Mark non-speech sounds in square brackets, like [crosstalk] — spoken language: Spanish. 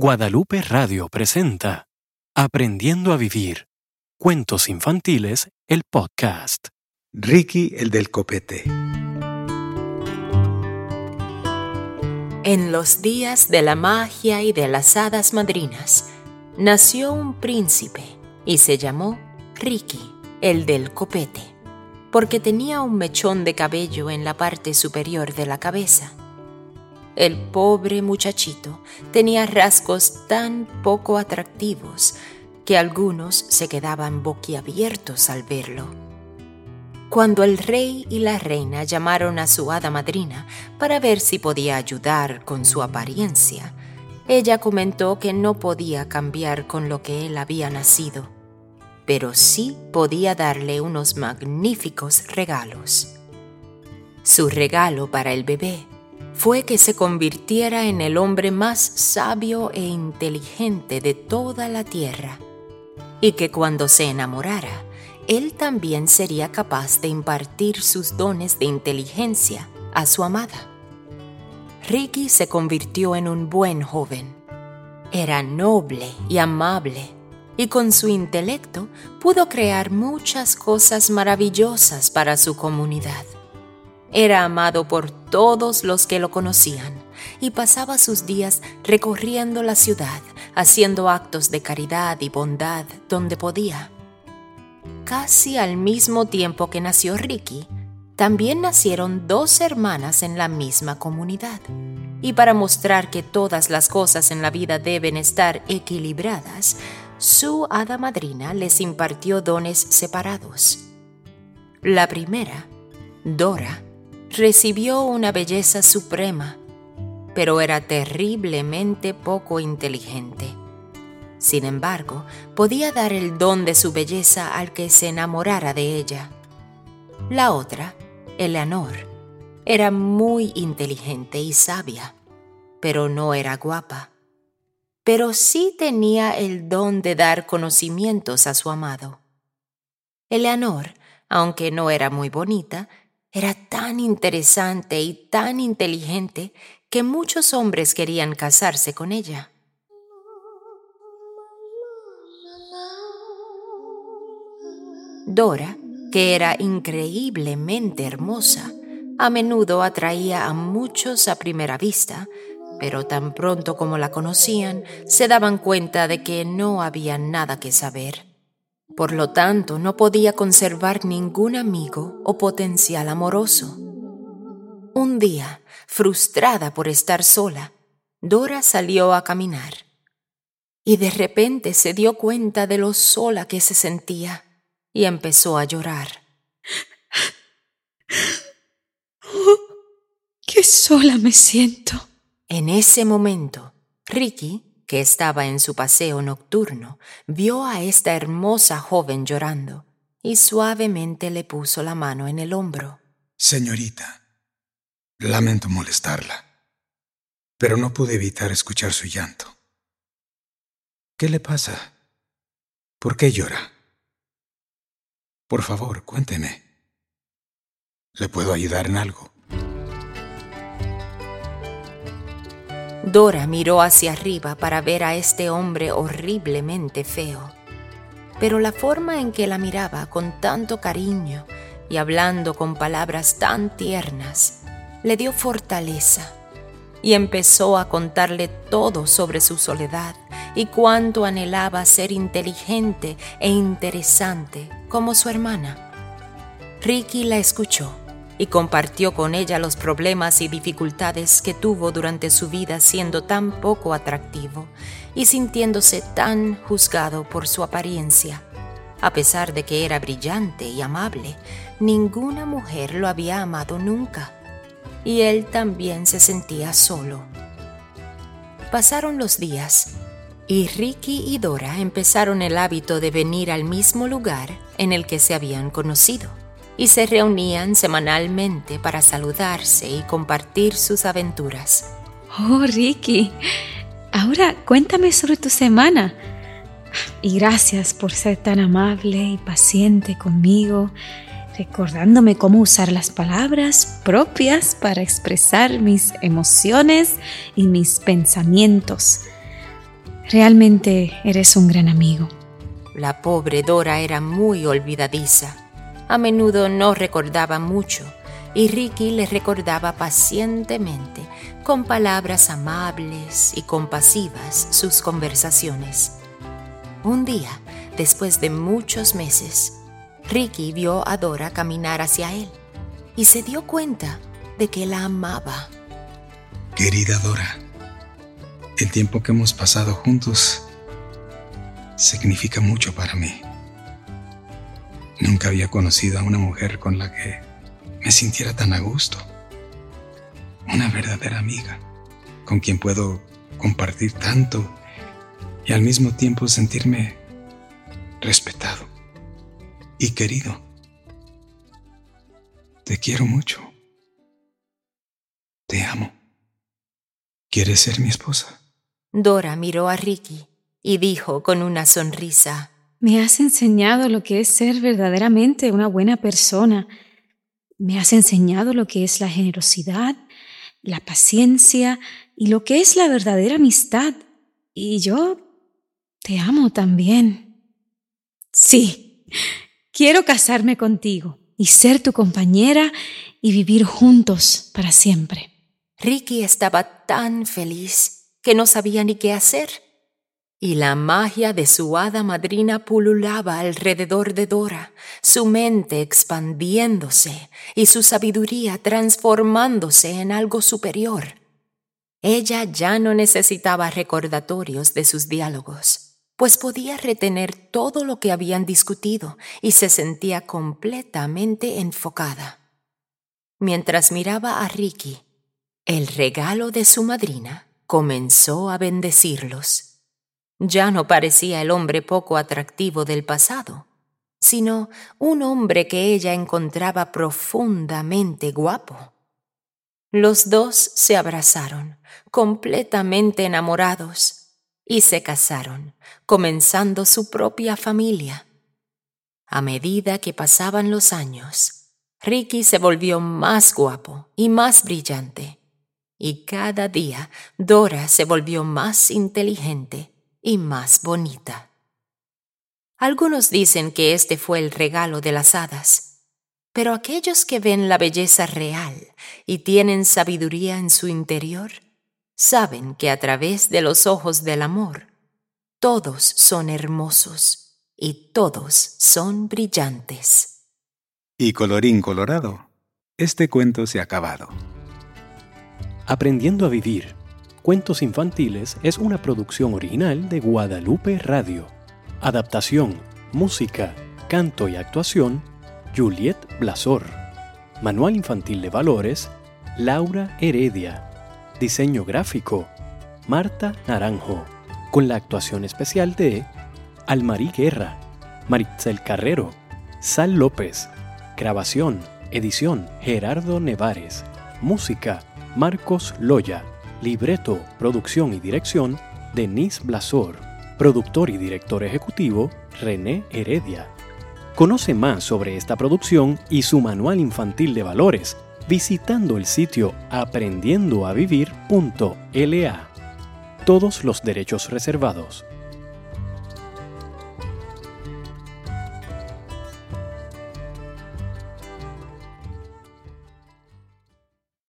Guadalupe Radio presenta Aprendiendo a Vivir. Cuentos infantiles, el podcast. Ricky el del copete. En los días de la magia y de las hadas madrinas, nació un príncipe y se llamó Ricky el del copete, porque tenía un mechón de cabello en la parte superior de la cabeza el pobre muchachito tenía rasgos tan poco atractivos que algunos se quedaban boquiabiertos al verlo. Cuando el rey y la reina llamaron a su hada madrina para ver si podía ayudar con su apariencia, ella comentó que no podía cambiar con lo que él había nacido, pero sí podía darle unos magníficos regalos. Su regalo para el bebé fue que se convirtiera en el hombre más sabio e inteligente de toda la tierra, y que cuando se enamorara, él también sería capaz de impartir sus dones de inteligencia a su amada. Ricky se convirtió en un buen joven. Era noble y amable, y con su intelecto pudo crear muchas cosas maravillosas para su comunidad. Era amado por todos los que lo conocían y pasaba sus días recorriendo la ciudad, haciendo actos de caridad y bondad donde podía. Casi al mismo tiempo que nació Ricky, también nacieron dos hermanas en la misma comunidad. Y para mostrar que todas las cosas en la vida deben estar equilibradas, su hada madrina les impartió dones separados. La primera, Dora, recibió una belleza suprema, pero era terriblemente poco inteligente. Sin embargo, podía dar el don de su belleza al que se enamorara de ella. La otra, Eleanor, era muy inteligente y sabia, pero no era guapa. Pero sí tenía el don de dar conocimientos a su amado. Eleanor, aunque no era muy bonita, era tan interesante y tan inteligente que muchos hombres querían casarse con ella. Dora, que era increíblemente hermosa, a menudo atraía a muchos a primera vista, pero tan pronto como la conocían, se daban cuenta de que no había nada que saber. Por lo tanto, no podía conservar ningún amigo o potencial amoroso. Un día, frustrada por estar sola, Dora salió a caminar y de repente se dio cuenta de lo sola que se sentía y empezó a llorar. Oh, [gasps] ¡Qué sola me siento! En ese momento, Ricky que estaba en su paseo nocturno, vio a esta hermosa joven llorando y suavemente le puso la mano en el hombro. Señorita, lamento molestarla, pero no pude evitar escuchar su llanto. ¿Qué le pasa? ¿Por qué llora? Por favor, cuénteme. ¿Le puedo ayudar en algo? Dora miró hacia arriba para ver a este hombre horriblemente feo. Pero la forma en que la miraba con tanto cariño y hablando con palabras tan tiernas le dio fortaleza y empezó a contarle todo sobre su soledad y cuánto anhelaba ser inteligente e interesante como su hermana. Ricky la escuchó y compartió con ella los problemas y dificultades que tuvo durante su vida siendo tan poco atractivo y sintiéndose tan juzgado por su apariencia. A pesar de que era brillante y amable, ninguna mujer lo había amado nunca, y él también se sentía solo. Pasaron los días, y Ricky y Dora empezaron el hábito de venir al mismo lugar en el que se habían conocido y se reunían semanalmente para saludarse y compartir sus aventuras. Oh, Ricky, ahora cuéntame sobre tu semana. Y gracias por ser tan amable y paciente conmigo, recordándome cómo usar las palabras propias para expresar mis emociones y mis pensamientos. Realmente eres un gran amigo. La pobre Dora era muy olvidadiza. A menudo no recordaba mucho y Ricky le recordaba pacientemente, con palabras amables y compasivas, sus conversaciones. Un día, después de muchos meses, Ricky vio a Dora caminar hacia él y se dio cuenta de que la amaba. Querida Dora, el tiempo que hemos pasado juntos significa mucho para mí. Nunca había conocido a una mujer con la que me sintiera tan a gusto. Una verdadera amiga, con quien puedo compartir tanto y al mismo tiempo sentirme respetado y querido. Te quiero mucho. Te amo. ¿Quieres ser mi esposa? Dora miró a Ricky y dijo con una sonrisa, Me has enseñado lo que es ser verdaderamente una buena persona. Me has enseñado lo que es la generosidad, la paciencia y lo que es la verdadera amistad. Y yo te amo también. Sí, quiero casarme contigo y ser tu compañera y vivir juntos para siempre. Ricky estaba tan feliz que no sabía ni qué hacer. Y la magia de su hada madrina pululaba alrededor de Dora, su mente expandiéndose y su sabiduría transformándose en algo superior. Ella ya no necesitaba recordatorios de sus diálogos, pues podía retener todo lo que habían discutido y se sentía completamente enfocada. Mientras miraba a Ricky, el regalo de su madrina comenzó a bendecirlos. Ya no parecía el hombre poco atractivo del pasado, sino un hombre que ella encontraba profundamente guapo. Los dos se abrazaron, completamente enamorados, y se casaron, comenzando su propia familia. A medida que pasaban los años, Ricky se volvió más guapo y más brillante, y cada día Dora se volvió más inteligente y más bonita. Algunos dicen que este fue el regalo de las hadas, pero aquellos que ven la belleza real y tienen sabiduría en su interior, saben que a través de los ojos del amor, todos son hermosos y todos son brillantes. Y colorín colorado, este cuento se ha acabado. Aprendiendo a vivir Cuentos Infantiles es una producción original de Guadalupe Radio. Adaptación, música, canto y actuación, Juliet Blasor. Manual Infantil de Valores, Laura Heredia. Diseño gráfico, Marta Naranjo. Con la actuación especial de Almarí Guerra, Maritzel Carrero, Sal López. Grabación, edición, Gerardo Nevares. Música, Marcos Loya. Libreto, producción y dirección, Denise Blasor. Productor y director ejecutivo, René Heredia. Conoce más sobre esta producción y su manual infantil de valores visitando el sitio aprendiendoavivir.la. Todos los derechos reservados.